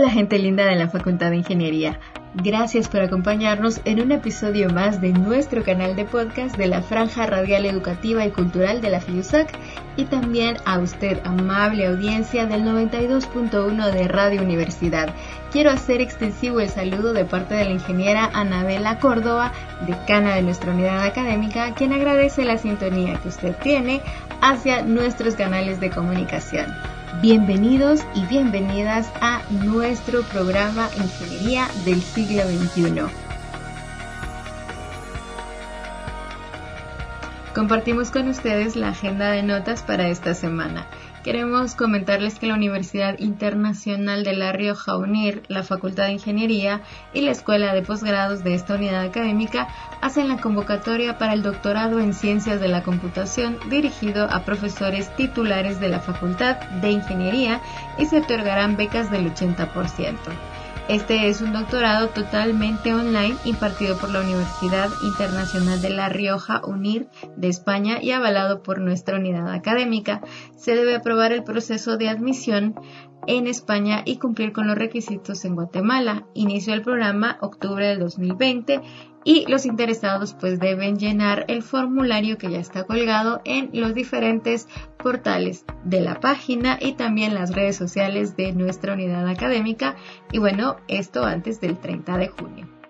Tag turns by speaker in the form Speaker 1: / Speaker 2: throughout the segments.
Speaker 1: Hola gente linda de la Facultad de Ingeniería. Gracias por acompañarnos en un episodio más de nuestro canal de podcast de la Franja Radial Educativa y Cultural de la FIUSAC y también a usted, amable audiencia del 92.1 de Radio Universidad. Quiero hacer extensivo el saludo de parte de la ingeniera Anabela Córdoba, decana de nuestra unidad académica, quien agradece la sintonía que usted tiene hacia nuestros canales de comunicación. Bienvenidos y bienvenidas a nuestro programa Ingeniería del siglo XXI. Compartimos con ustedes la agenda de notas para esta semana. Queremos comentarles que la Universidad Internacional de La Rioja UNIR, la Facultad de Ingeniería y la Escuela de Posgrados de esta unidad académica hacen la convocatoria para el doctorado en Ciencias de la Computación dirigido a profesores titulares de la Facultad de Ingeniería y se otorgarán becas del 80%. Este es un doctorado totalmente online impartido por la Universidad Internacional de La Rioja, UNIR, de España y avalado por nuestra unidad académica. Se debe aprobar el proceso de admisión en España y cumplir con los requisitos en Guatemala. Inició el programa octubre del 2020 y los interesados pues deben llenar el formulario que ya está colgado en los diferentes portales de la página y también las redes sociales de nuestra unidad académica y bueno, esto antes del 30 de junio.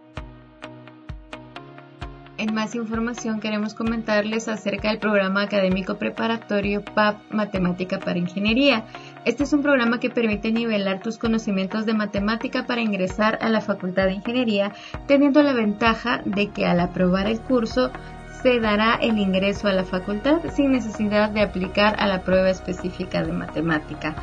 Speaker 1: En más información queremos comentarles acerca del programa académico preparatorio PAP Matemática para Ingeniería. Este es un programa que permite nivelar tus conocimientos de matemática para ingresar a la Facultad de Ingeniería, teniendo la ventaja de que al aprobar el curso se dará el ingreso a la facultad sin necesidad de aplicar a la prueba específica de matemática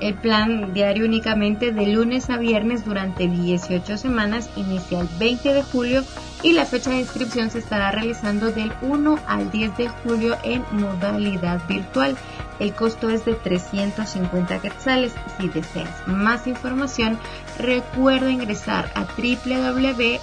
Speaker 1: el plan diario únicamente de lunes a viernes durante 18 semanas inicia el 20 de julio y la fecha de inscripción se estará realizando del 1 al 10 de julio en modalidad virtual. El costo es de 350 quetzales. Si deseas más información, recuerda ingresar a www.usac.edu.gt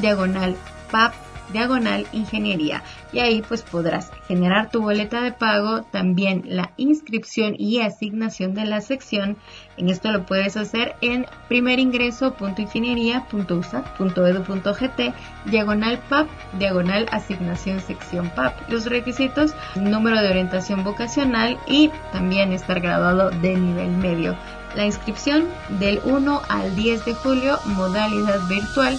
Speaker 1: diagonal PAP diagonal ingeniería y ahí pues podrás generar tu boleta de pago, también la inscripción y asignación de la sección. En esto lo puedes hacer en primeringreso.ingeniería.usac.edu.gt diagonal PAP, diagonal asignación sección PAP. Los requisitos, número de orientación vocacional y también estar graduado de nivel medio. La inscripción del 1 al 10 de julio, modalidad virtual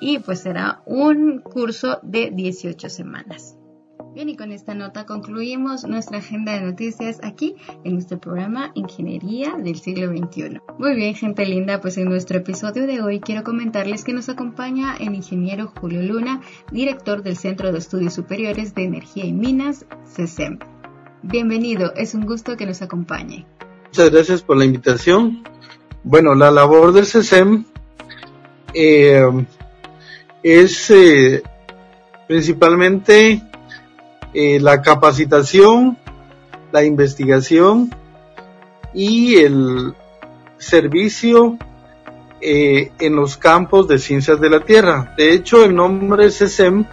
Speaker 1: y pues será un curso de 18 semanas. Bien, y con esta nota concluimos nuestra agenda de noticias aquí en nuestro programa Ingeniería del siglo XXI. Muy bien, gente linda, pues en nuestro episodio de hoy quiero comentarles que nos acompaña el ingeniero Julio Luna, director del Centro de Estudios Superiores de Energía y Minas, CESEM. Bienvenido, es un gusto que nos acompañe.
Speaker 2: Muchas gracias por la invitación. Bueno, la labor del CESEM eh, es eh, principalmente eh, la capacitación, la investigación y el servicio eh, en los campos de ciencias de la Tierra. De hecho, el nombre CESEM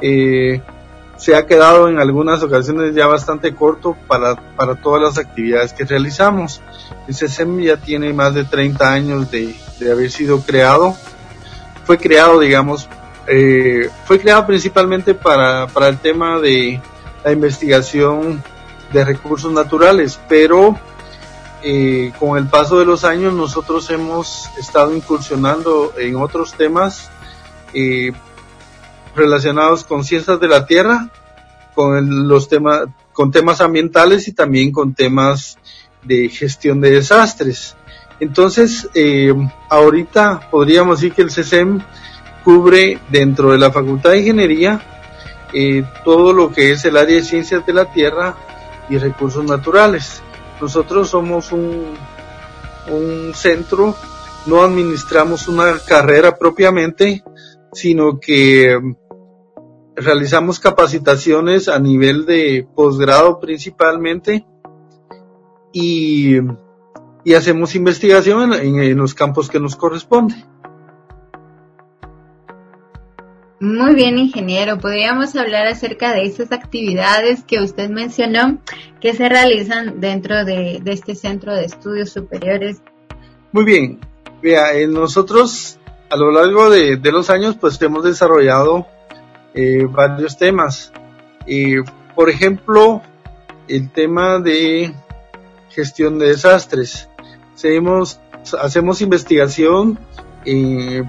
Speaker 2: se ha quedado en algunas ocasiones ya bastante corto para, para todas las actividades que realizamos. El CESEM ya tiene más de 30 años de, de haber sido creado fue creado, digamos, eh, fue creado principalmente para, para el tema de la investigación de recursos naturales, pero eh, con el paso de los años nosotros hemos estado incursionando en otros temas eh, relacionados con ciencias de la tierra, con los temas, con temas ambientales y también con temas de gestión de desastres. Entonces, eh, ahorita podríamos decir que el CESEM cubre dentro de la Facultad de Ingeniería eh, todo lo que es el área de ciencias de la tierra y recursos naturales. Nosotros somos un, un centro, no administramos una carrera propiamente, sino que realizamos capacitaciones a nivel de posgrado principalmente y y hacemos investigación en, los campos que nos corresponde.
Speaker 1: Muy bien, ingeniero. Podríamos hablar acerca de esas actividades que usted mencionó que se realizan dentro de, este centro de estudios superiores.
Speaker 2: Muy bien. Vea, nosotros a lo largo de, los años pues hemos desarrollado eh, varios temas. Eh, por ejemplo, el tema de gestión de desastres. Seguimos, hacemos investigación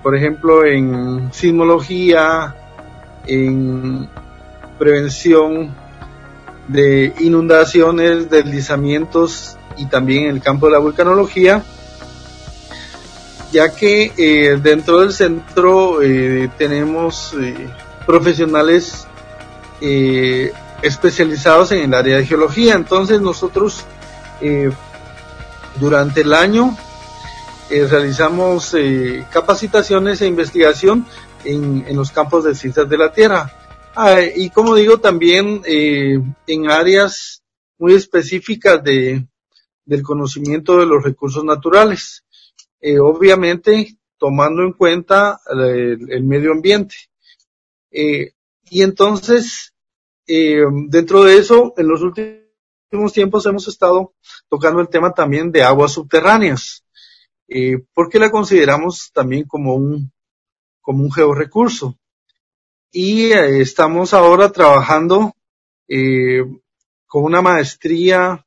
Speaker 2: por ejemplo, en sismología, en prevención de inundaciones, deslizamientos y también en el campo de la vulcanología, ya que eh, dentro del centro eh, tenemos eh, profesionales especializados en el área de geología. Entonces nosotros durante el año eh, realizamos eh, capacitaciones e investigación en, los campos de ciencias de la Tierra. Ah, y como digo, también eh, en áreas muy específicas de, del conocimiento de los recursos naturales. obviamente, tomando en cuenta el, medio ambiente. y entonces, dentro de eso, en los últimos tiempos hemos estado tocando el tema también de aguas subterráneas eh, porque la consideramos también como un, como un georrecurso. Y eh, estamos ahora trabajando eh, con una maestría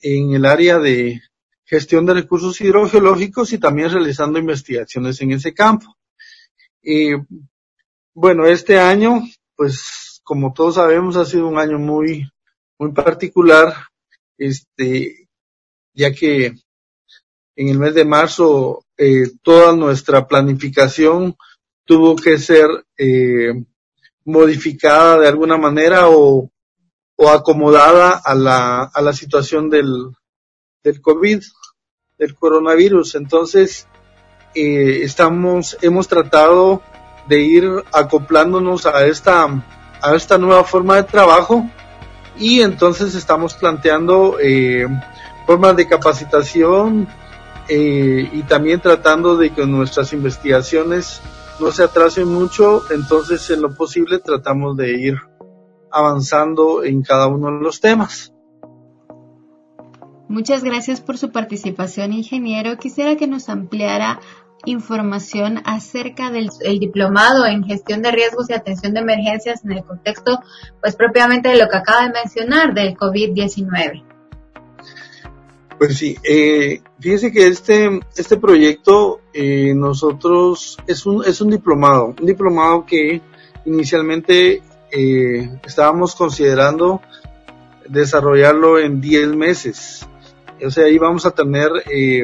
Speaker 2: en el área de gestión de recursos hidrogeológicos y también realizando investigaciones en ese campo. Eh, bueno, este año, pues como todos sabemos, ha sido un año muy, muy particular, este, ya que en el mes de marzo eh, toda nuestra planificación tuvo que ser eh, modificada de alguna manera o, o acomodada a la, a la situación del, del COVID, del coronavirus. Entonces, eh, estamos, hemos tratado de ir acoplándonos a esta, a esta nueva forma de trabajo y entonces estamos planteando eh, formas de capacitación, eh, y también tratando de que nuestras investigaciones no se atrasen mucho, entonces en lo posible tratamos de ir avanzando en cada uno de los temas.
Speaker 1: Muchas gracias por su participación, ingeniero. Quisiera que nos ampliara información acerca del diplomado en gestión de riesgos y atención de emergencias en el contexto, pues propiamente de lo que acaba de mencionar del COVID-19.
Speaker 2: Pues sí, eh, fíjese que este, este proyecto eh, nosotros es un, es un diplomado, un diplomado que inicialmente eh, estábamos considerando desarrollarlo en 10 meses. O sea, ahí vamos a tener eh,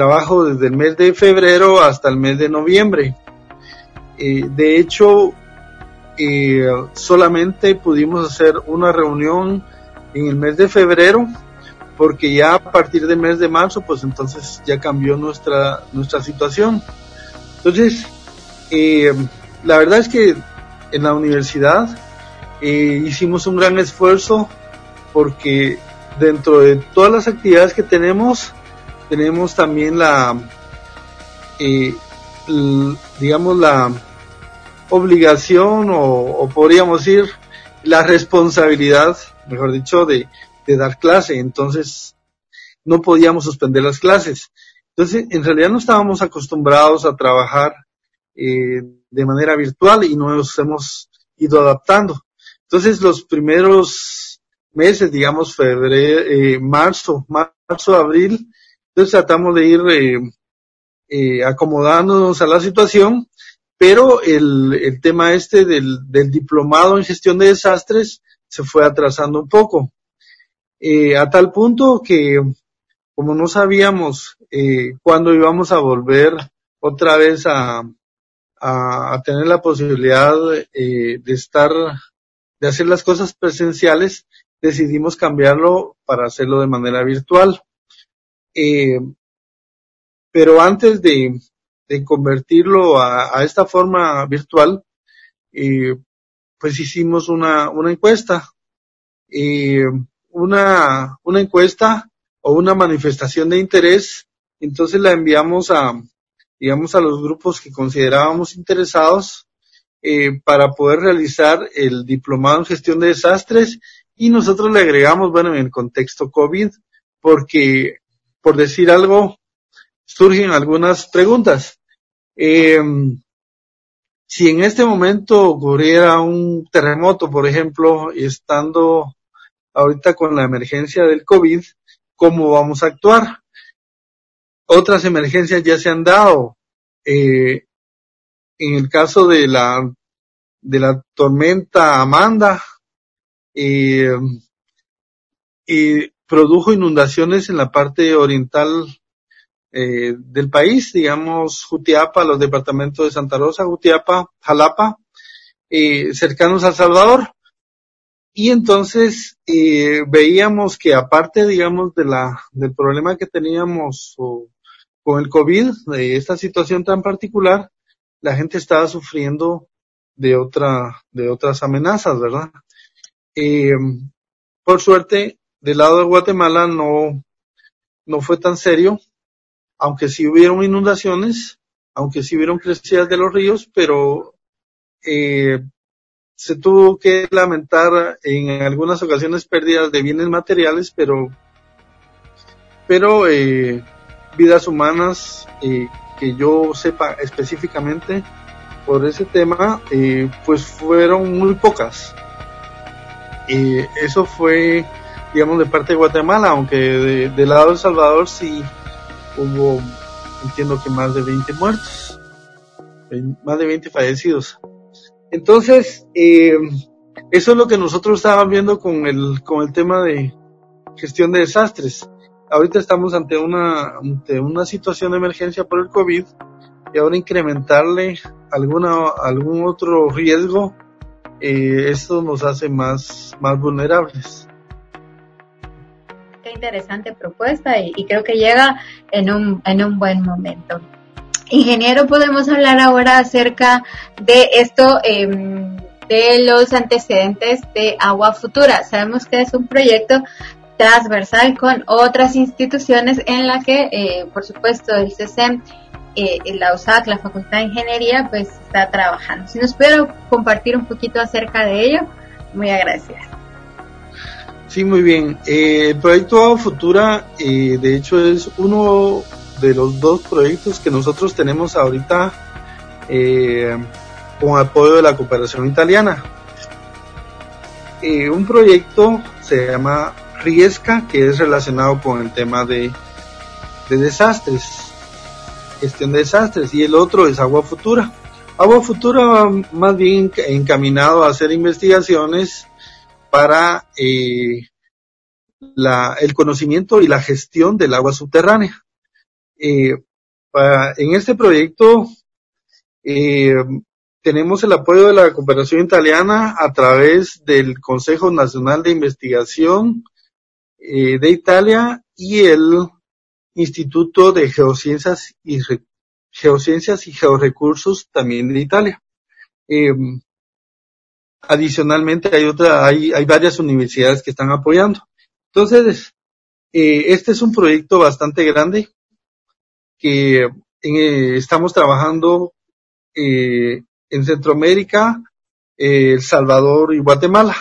Speaker 2: trabajo desde el mes de febrero hasta el mes de noviembre. Eh, de hecho, eh, solamente pudimos hacer una reunión en el mes de febrero porque ya a partir del mes de marzo, pues entonces ya cambió nuestra, nuestra situación. Entonces, eh, la verdad es que en la universidad eh, hicimos un gran esfuerzo porque dentro de todas las actividades que tenemos, tenemos también la, eh, digamos, la obligación o, podríamos decir la responsabilidad, mejor dicho, de de dar clase, entonces no podíamos suspender las clases. Entonces, en realidad no estábamos acostumbrados a trabajar eh, de manera virtual y nos hemos ido adaptando. Entonces, los primeros meses, digamos, febrero, eh, marzo, marzo, abril, entonces tratamos de ir eh, eh, acomodándonos a la situación, pero el, tema este del, diplomado en gestión de desastres se fue atrasando un poco. Eh, a tal punto que como no sabíamos cuándo íbamos a volver otra vez a, a, tener la posibilidad de estar, de hacer las cosas presenciales, decidimos cambiarlo para hacerlo de manera virtual. Eh, pero antes de, convertirlo a, esta forma virtual, eh, pues hicimos una, una encuesta. Eh, una, una encuesta o una manifestación de interés, entonces la enviamos a, digamos, a los grupos que considerábamos interesados eh, para poder realizar el diplomado en gestión de desastres y nosotros le agregamos, bueno, en el contexto COVID, porque, por decir algo, surgen algunas preguntas. Eh, si en este momento ocurriera un terremoto, por ejemplo, y estando ahorita con la emergencia del COVID, ¿cómo vamos a actuar? Otras emergencias ya se han dado. Eh, en el caso de la, de la tormenta Amanda, eh, y produjo inundaciones en la parte oriental eh, del país, digamos Jutiapa, los departamentos de Santa Rosa, Jutiapa, Jalapa, eh, cercanos a Salvador. Y entonces eh, veíamos que aparte, digamos, de la, del problema que teníamos con el COVID, de esta situación tan particular, la gente estaba sufriendo de otra, de otras amenazas, ¿verdad? Eh, por suerte, del lado de Guatemala no, no fue tan serio, aunque sí hubieron inundaciones, aunque sí hubieron crecidas de los ríos, pero eh, se tuvo que lamentar en algunas ocasiones pérdidas de bienes materiales, pero, pero eh, vidas humanas eh, que yo sepa específicamente por ese tema, eh, pues fueron muy pocas. Eh, eso fue, digamos, de parte de Guatemala, aunque de, del lado de El Salvador sí hubo, entiendo que más de 20 muertos, más de 20 fallecidos. Entonces, eh, eso es lo que nosotros estábamos viendo con el, con el tema de gestión de desastres ahorita estamos ante una, ante una situación de emergencia por el COVID y ahora incrementarle alguna, algún otro riesgo, eh, esto nos hace más, más vulnerables.
Speaker 1: Qué interesante propuesta y, creo que llega en un, en un buen momento. Ingeniero, podemos hablar ahora acerca de esto, eh, de los antecedentes de Agua Futura. Sabemos que es un proyecto transversal con otras instituciones en la que, eh, por supuesto, el CESEM, eh, la USAC, la Facultad de Ingeniería, pues está trabajando. Si nos pudiera compartir un poquito acerca de ello, muy agradecida.
Speaker 2: Sí, muy bien. Eh, el proyecto Futura, eh, de hecho, es uno de los dos proyectos que nosotros tenemos ahorita eh, con apoyo de la cooperación italiana. un proyecto se llama Riesca, que es relacionado con el tema de, de desastres, gestión de desastres, y el otro es Agua Futura. Agua Futura más bien encaminado a hacer investigaciones para eh, la, el conocimiento y la gestión del agua subterránea. Eh, en este proyecto eh, tenemos el apoyo de la cooperación italiana a través del Consejo Nacional de Investigación de Italia y el Instituto de Geociencias y, Geociencias y Georrecursos también de Italia. Adicionalmente hay otra, hay, hay varias universidades que están apoyando. Entonces, eh, este es un proyecto bastante grande que eh, estamos trabajando eh, en Centroamérica, El Salvador y Guatemala.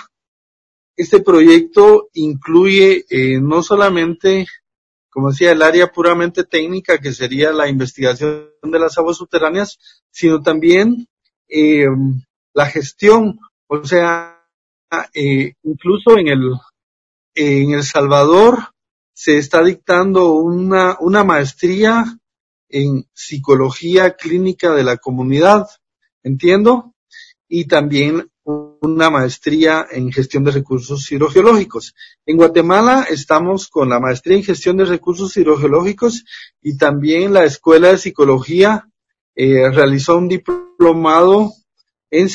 Speaker 2: Este proyecto incluye no solamente, como decía, el área puramente técnica, que sería la investigación de las aguas subterráneas, sino también la gestión, o sea, eh, incluso en el, en El Salvador se está dictando una, una maestría en psicología clínica de la comunidad, entiendo, y también una maestría en gestión de recursos hidrogeológicos. En Guatemala estamos con la maestría en gestión de recursos hidrogeológicos y también la Escuela de Psicología eh, realizó un diplomado en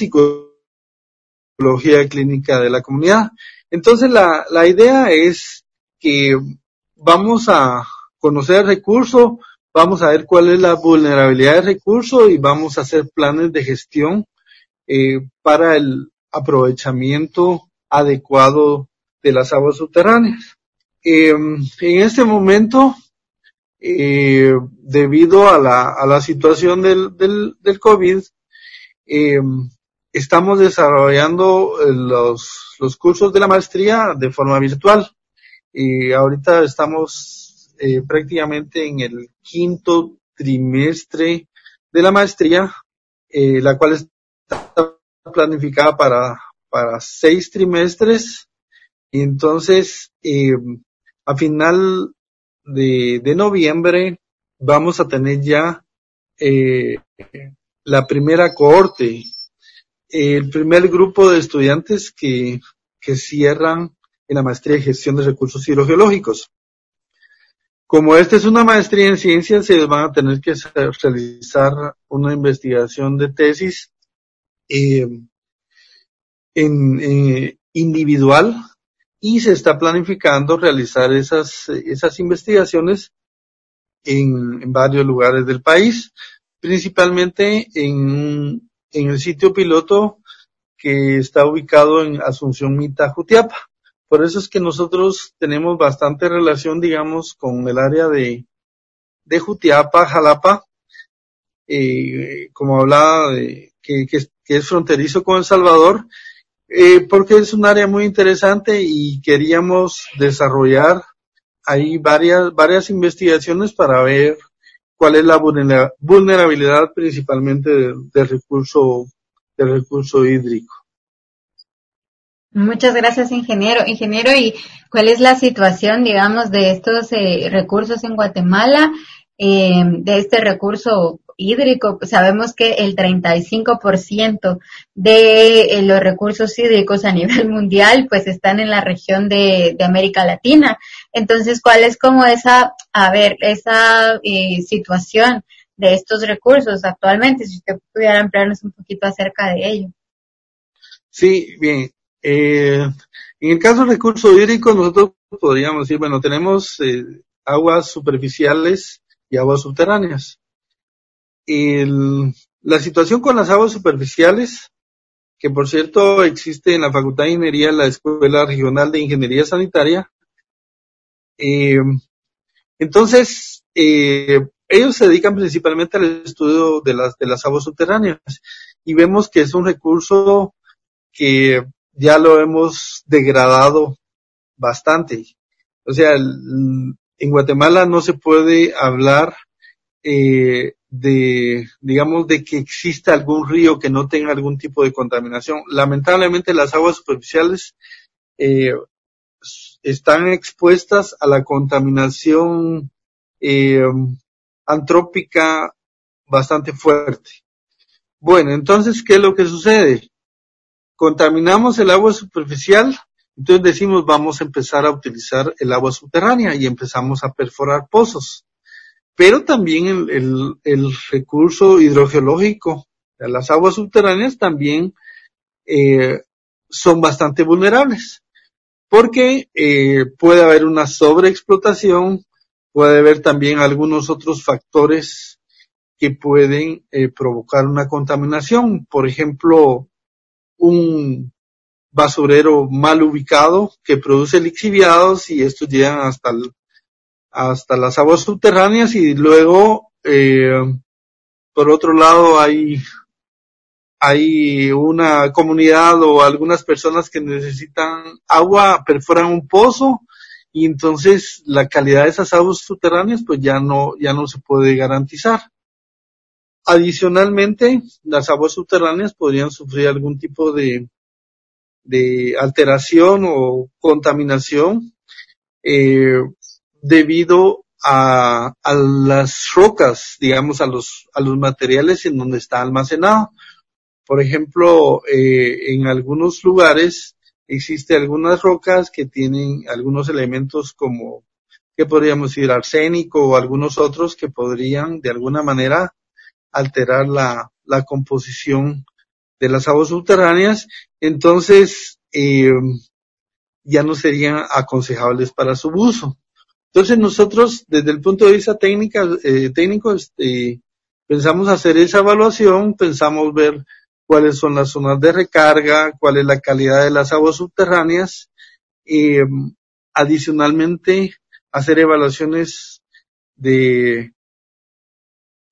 Speaker 2: psicología clínica de la comunidad. Entonces la, la idea es que vamos a conocer el recurso, vamos a ver cuál es la vulnerabilidad del recurso y vamos a hacer planes de gestión eh, para el aprovechamiento adecuado de las aguas subterráneas. Eh, en este momento, eh, debido a la, a la situación del, del, del COVID, eh, estamos desarrollando eh, los, los cursos de la maestría de forma virtual. Y ahorita estamos eh, prácticamente en el quinto trimestre de la maestría, eh, la cual está planificada para, para seis trimestres. Y entonces, a final de, de noviembre vamos a tener ya eh, la primera cohorte, el primer grupo de estudiantes que, que cierran en la maestría de gestión de recursos hidrogeológicos. Como esta es una maestría en ciencias, se van a tener que realizar una investigación de tesis eh, en, eh, individual y se está planificando realizar esas, esas investigaciones en, en varios lugares del país, principalmente en, en el sitio piloto que está ubicado en Asunción Mita, Jutiapa. Por eso es que nosotros tenemos bastante relación, digamos, con el área de, de Jutiapa, Jalapa, eh, como hablaba, de, que, que, es fronterizo con El Salvador, eh, porque es un área muy interesante y queríamos desarrollar ahí varias, varias investigaciones para ver cuál es la vulnerabilidad principalmente del, del recurso, del recurso hídrico.
Speaker 1: Muchas gracias, ingeniero. Ingeniero, ¿y cuál es la situación, digamos, de estos eh, recursos en Guatemala, eh, de este recurso hídrico? Sabemos que el 35% de eh, los recursos hídricos a nivel mundial, pues están en la región de, de América Latina. Entonces, ¿cuál es como esa, a ver, esa eh, situación de estos recursos actualmente? Si usted pudiera ampliarnos un poquito acerca de ello.
Speaker 2: Sí, bien. Eh, en el caso del recurso hídrico, nosotros podríamos decir, bueno, tenemos eh, aguas superficiales y aguas subterráneas. El, la situación con las aguas superficiales, que por cierto existe en la Facultad de Ingeniería, la Escuela Regional de Ingeniería Sanitaria, eh, entonces, eh, ellos se dedican principalmente al estudio de las, de las aguas subterráneas y vemos que es un recurso que ya lo hemos degradado bastante. O sea, en Guatemala no se puede hablar eh, de, digamos, de que exista algún río que no tenga algún tipo de contaminación. Lamentablemente las aguas superficiales eh, están expuestas a la contaminación eh, antrópica bastante fuerte. Bueno, entonces, ¿qué es lo que sucede? contaminamos el agua superficial, entonces decimos vamos a empezar a utilizar el agua subterránea y empezamos a perforar pozos. Pero también el, el, el recurso hidrogeológico, las aguas subterráneas también eh, son bastante vulnerables, porque eh, puede haber una sobreexplotación, puede haber también algunos otros factores que pueden eh, provocar una contaminación. Por ejemplo, un basurero mal ubicado que produce lixiviados y estos llegan hasta el, hasta las aguas subterráneas y luego eh, por otro lado hay hay una comunidad o algunas personas que necesitan agua perforan un pozo y entonces la calidad de esas aguas subterráneas pues ya no ya no se puede garantizar. Adicionalmente, las aguas subterráneas podrían sufrir algún tipo de, de alteración o contaminación eh, debido a, las rocas, digamos, a los, a los materiales en donde está almacenado. Por ejemplo, eh, en algunos lugares existen algunas rocas que tienen algunos elementos como, que podríamos decir, arsénico o algunos otros que podrían de alguna manera alterar la, la composición de las aguas subterráneas, entonces eh, ya no serían aconsejables para su uso. Entonces nosotros, desde el punto de vista técnica, eh, técnico, este, pensamos hacer esa evaluación, pensamos ver cuáles son las zonas de recarga, cuál es la calidad de las aguas subterráneas, y adicionalmente hacer evaluaciones de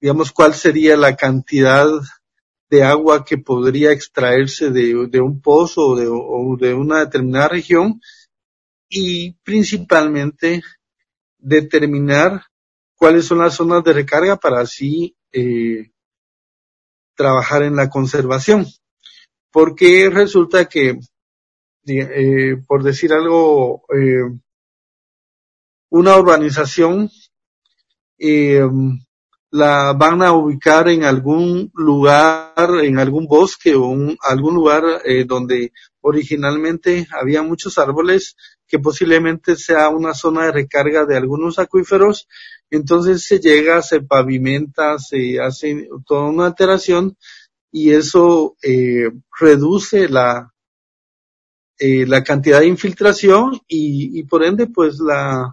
Speaker 2: digamos, cuál sería la cantidad de agua que podría extraerse de, un pozo o de, una determinada región. Y principalmente determinar cuáles son las zonas de recarga para así eh, trabajar en la conservación. Porque resulta que, eh, por decir algo, eh, una urbanización eh, la van a ubicar en algún lugar, en algún bosque o un, algún lugar eh, donde originalmente había muchos árboles, que posiblemente sea una zona de recarga de algunos acuíferos, entonces se llega, se pavimenta, se hace toda una alteración y eso eh, reduce la, eh, la cantidad de infiltración y, y por ende pues la,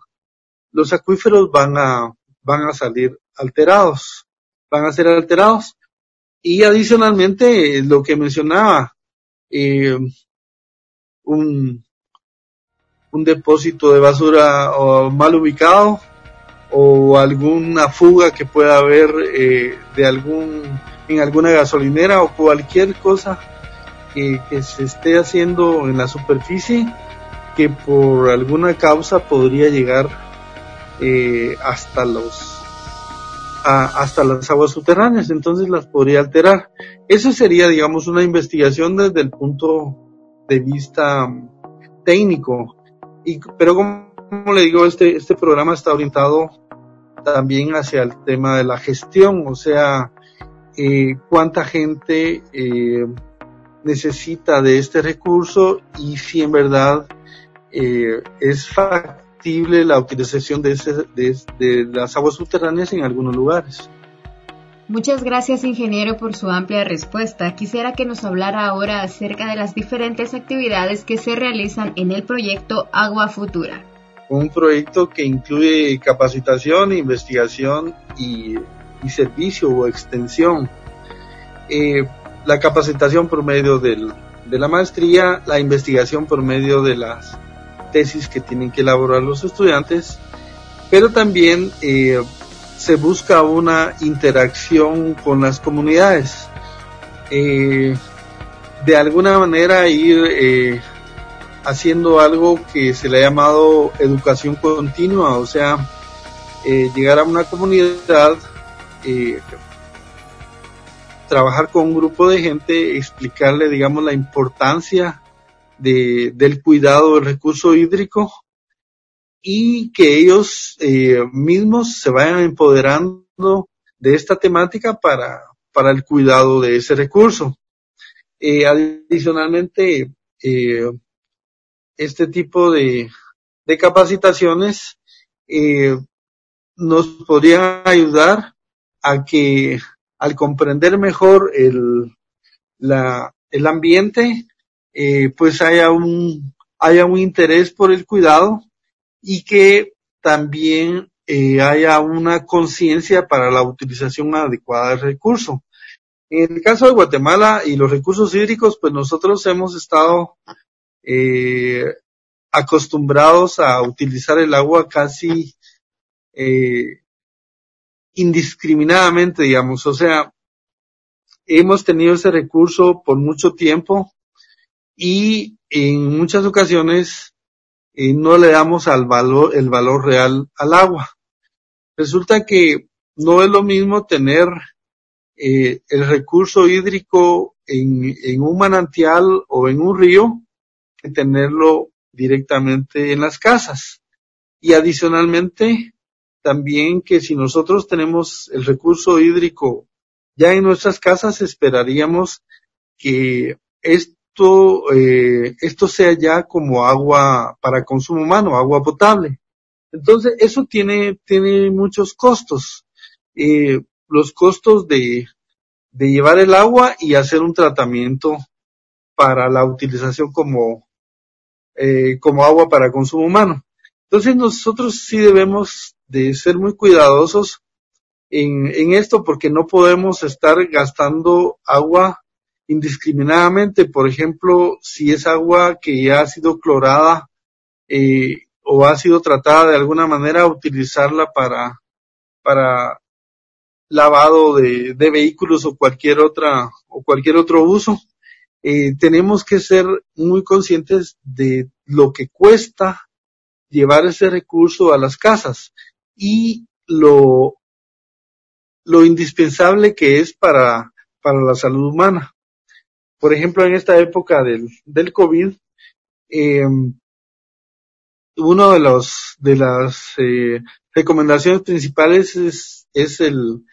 Speaker 2: los acuíferos van a, van a salir alterados, van a ser alterados. Y adicionalmente, lo que mencionaba, eh, un, un depósito de basura mal ubicado o alguna fuga que pueda haber eh, de algún en alguna gasolinera o cualquier cosa que, se esté haciendo en la superficie que por alguna causa podría llegar eh, hasta los hasta las aguas subterráneas, entonces las podría alterar. Eso sería, digamos, una investigación desde el punto de vista técnico. Y, pero como, le digo, este, este programa está orientado también hacia el tema de la gestión, o sea, eh, cuánta gente eh, necesita de este recurso y si en verdad eh, es factible la utilización de, de, las aguas subterráneas en algunos lugares.
Speaker 1: Muchas gracias, ingeniero, por su amplia respuesta. Quisiera que nos hablara ahora acerca de las diferentes actividades que se realizan en el proyecto Agua Futura.
Speaker 2: Un proyecto que incluye capacitación, investigación y, servicio o extensión. Eh, la capacitación por medio del, de la maestría, la investigación por medio de las tesis que tienen que elaborar los estudiantes, pero también eh, se busca una interacción con las comunidades. Eh, de alguna manera ir eh, haciendo algo que se le ha llamado educación continua, o sea, llegar a una comunidad, trabajar con un grupo de gente, explicarle, digamos, la importancia de, del cuidado del recurso hídrico y que ellos eh, mismos se vayan empoderando de esta temática para, para el cuidado de ese recurso. Eh, adicionalmente, eh, este tipo de, capacitaciones nos podrían ayudar a que al comprender mejor el, la, el ambiente, eh, pues haya un, haya un interés por el cuidado y que también eh, haya una conciencia para la utilización adecuada del recurso. En el caso de Guatemala y los recursos hídricos, pues nosotros hemos estado eh, acostumbrados a utilizar el agua casi eh, indiscriminadamente, digamos. O sea, hemos tenido ese recurso por mucho tiempo y en muchas ocasiones eh, no le damos al valor, el valor real al agua. Resulta que no es lo mismo tener eh, el recurso hídrico en, en un manantial o en un río que tenerlo directamente en las casas. Y adicionalmente, también que si nosotros tenemos el recurso hídrico ya en nuestras casas, esperaríamos que es, esto, eh, esto sea ya como agua para consumo humano, agua potable. Entonces, eso tiene, tiene muchos costos. Eh, los costos de, de llevar el agua y hacer un tratamiento para la utilización como, eh, como agua para consumo humano. Entonces nosotros sí debemos de ser muy cuidadosos en esto porque no podemos estar gastando agua indiscriminadamente, por ejemplo, si es agua que ya ha sido clorada eh, o ha sido tratada de alguna manera, utilizarla para, para lavado de, vehículos o cualquier otra o cualquier otro uso. Eh, tenemos que ser muy conscientes de lo que cuesta llevar ese recurso a las casas y lo, lo indispensable que es para, para la salud humana. Por ejemplo, en esta época del, del COVID, eh, uno de los de las eh, recomendaciones principales es, es el,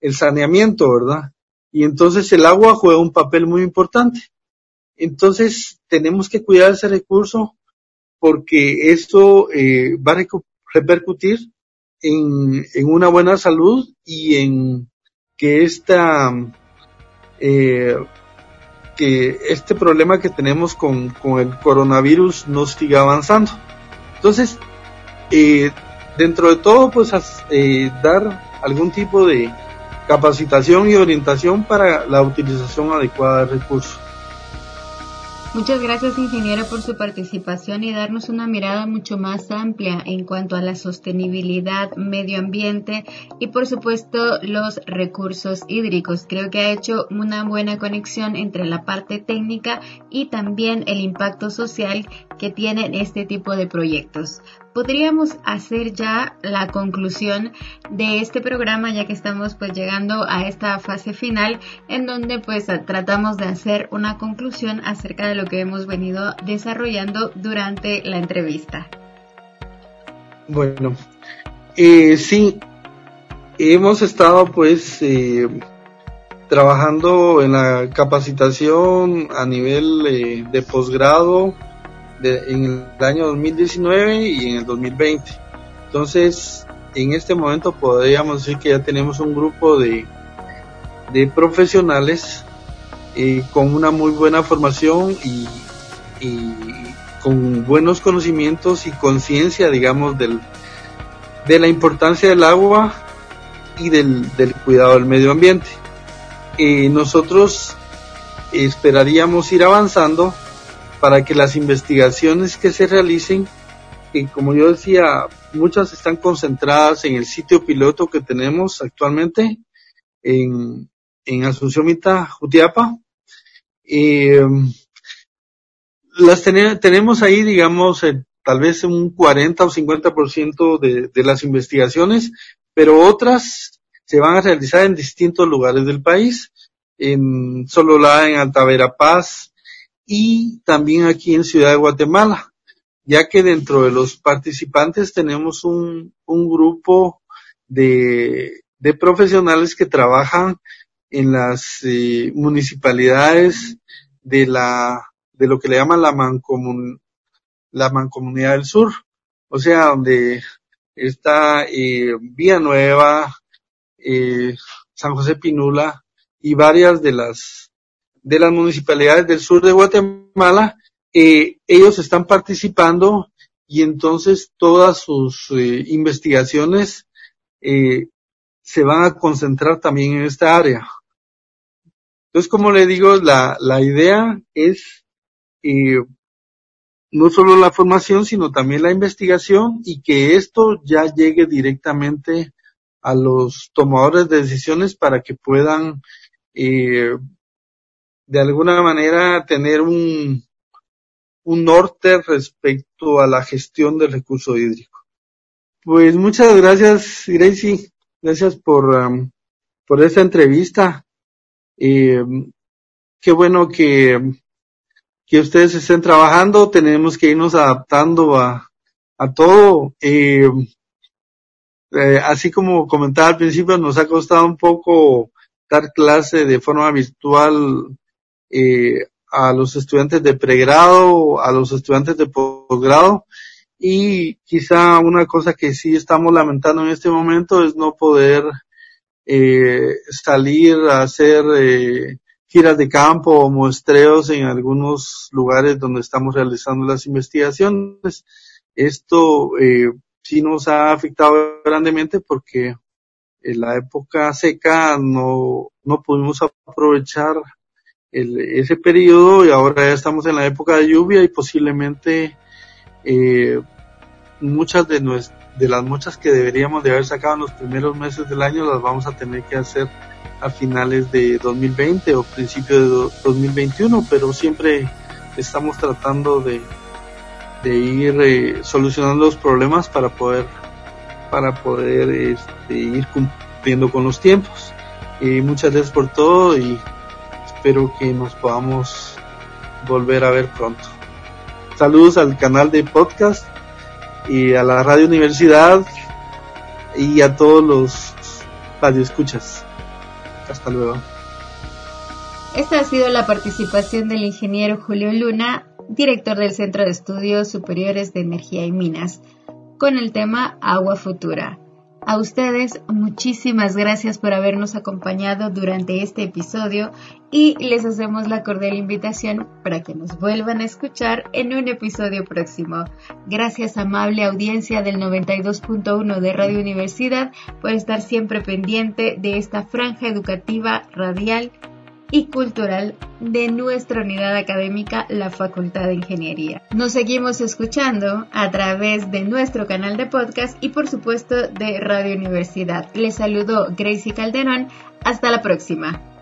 Speaker 2: el saneamiento, ¿verdad? Y entonces el agua juega un papel muy importante. Entonces tenemos que cuidar ese recurso porque esto eh, va a repercutir en, en, una buena salud y en que esta eh, que este problema que tenemos con, con el coronavirus no siga avanzando. Entonces, eh, dentro de todo, pues eh, dar algún tipo de capacitación y orientación para la utilización adecuada de recursos.
Speaker 1: Muchas gracias, ingeniero, por su participación y darnos una mirada mucho más amplia en cuanto a la sostenibilidad, medio ambiente y, por supuesto, los recursos hídricos. Creo que ha hecho una buena conexión entre la parte técnica y también el impacto social que tienen este tipo de proyectos podríamos hacer ya la conclusión de este programa ya que estamos pues llegando a esta fase final en donde pues tratamos de hacer una conclusión acerca de lo que hemos venido desarrollando durante la entrevista.
Speaker 2: Bueno, eh, sí, hemos estado pues eh, trabajando en la capacitación a nivel eh, de posgrado en el año 2019 y en el 2020. Entonces, en este momento podríamos decir que ya tenemos un grupo de, de profesionales eh, con una muy buena formación y, con buenos conocimientos y conciencia, digamos, del, de la importancia del agua y del, del cuidado del medio ambiente. Eh, nosotros esperaríamos ir avanzando para que las investigaciones que se realicen, y como yo decía, muchas están concentradas en el sitio piloto que tenemos actualmente en, en Asunción Mita, Jutiapa. Eh, las tenemos ahí, digamos, tal vez un 40 o 50% de, de las investigaciones, pero otras se van a realizar en distintos lugares del país, en Sololá, en Alta Verapaz, y también aquí en Ciudad de Guatemala, ya que dentro de los participantes tenemos un, un grupo de, de profesionales que trabajan en las eh, municipalidades de la de lo que le llaman la mancomun, la mancomunidad del sur, o sea, donde está eh, Villanueva, eh, San José Pinula y varias de las de las municipalidades del sur de Guatemala, eh, ellos están participando y entonces todas sus eh, investigaciones eh, se van a concentrar también en esta área. Entonces, como le digo, la, la idea es no solo la formación, sino también la investigación y que esto ya llegue directamente a los tomadores de decisiones para que puedan eh, de alguna manera tener un, un norte respecto a la gestión del recurso hídrico. Pues muchas gracias, Gracie. Gracias por, um, por esta entrevista. Eh, qué bueno que, que ustedes estén trabajando. Tenemos que irnos adaptando a, a todo. Eh, eh, así como comentaba al principio, nos ha costado un poco dar clase de forma virtual eh, a los estudiantes de pregrado, a los estudiantes de posgrado y quizá una cosa que sí estamos lamentando en este momento es no poder eh, salir a hacer eh, giras de campo o muestreos en algunos lugares donde estamos realizando las investigaciones. Esto eh, sí nos ha afectado grandemente porque en la época seca no, no pudimos aprovechar el, ese periodo y ahora ya estamos en la época de lluvia y posiblemente eh, muchas de, de las muchas que deberíamos de haber sacado en los primeros meses del año las vamos a tener que hacer a finales de 2020 o principio de 2021, pero siempre estamos tratando de, de ir eh, solucionando los problemas para poder para poder este, ir cumpliendo con los tiempos. Y muchas gracias por todo y espero que nos podamos volver a ver pronto. Saludos al canal de podcast y a la Radio Universidad y a todos los radioescuchas. Hasta luego.
Speaker 1: Esta ha sido la participación del ingeniero Julio Luna, director del Centro de Estudios Superiores de Energía y Minas, con el tema Agua Futura. A ustedes muchísimas gracias por habernos acompañado durante este episodio y les hacemos la cordial invitación para que nos vuelvan a escuchar en un episodio próximo. Gracias amable audiencia del 92.1 de Radio Universidad por estar siempre pendiente de esta franja educativa radial y cultural de nuestra unidad académica, la Facultad de Ingeniería. Nos seguimos escuchando a través de nuestro canal de podcast y por supuesto de Radio Universidad. Les saludo Gracie Calderón. Hasta la próxima.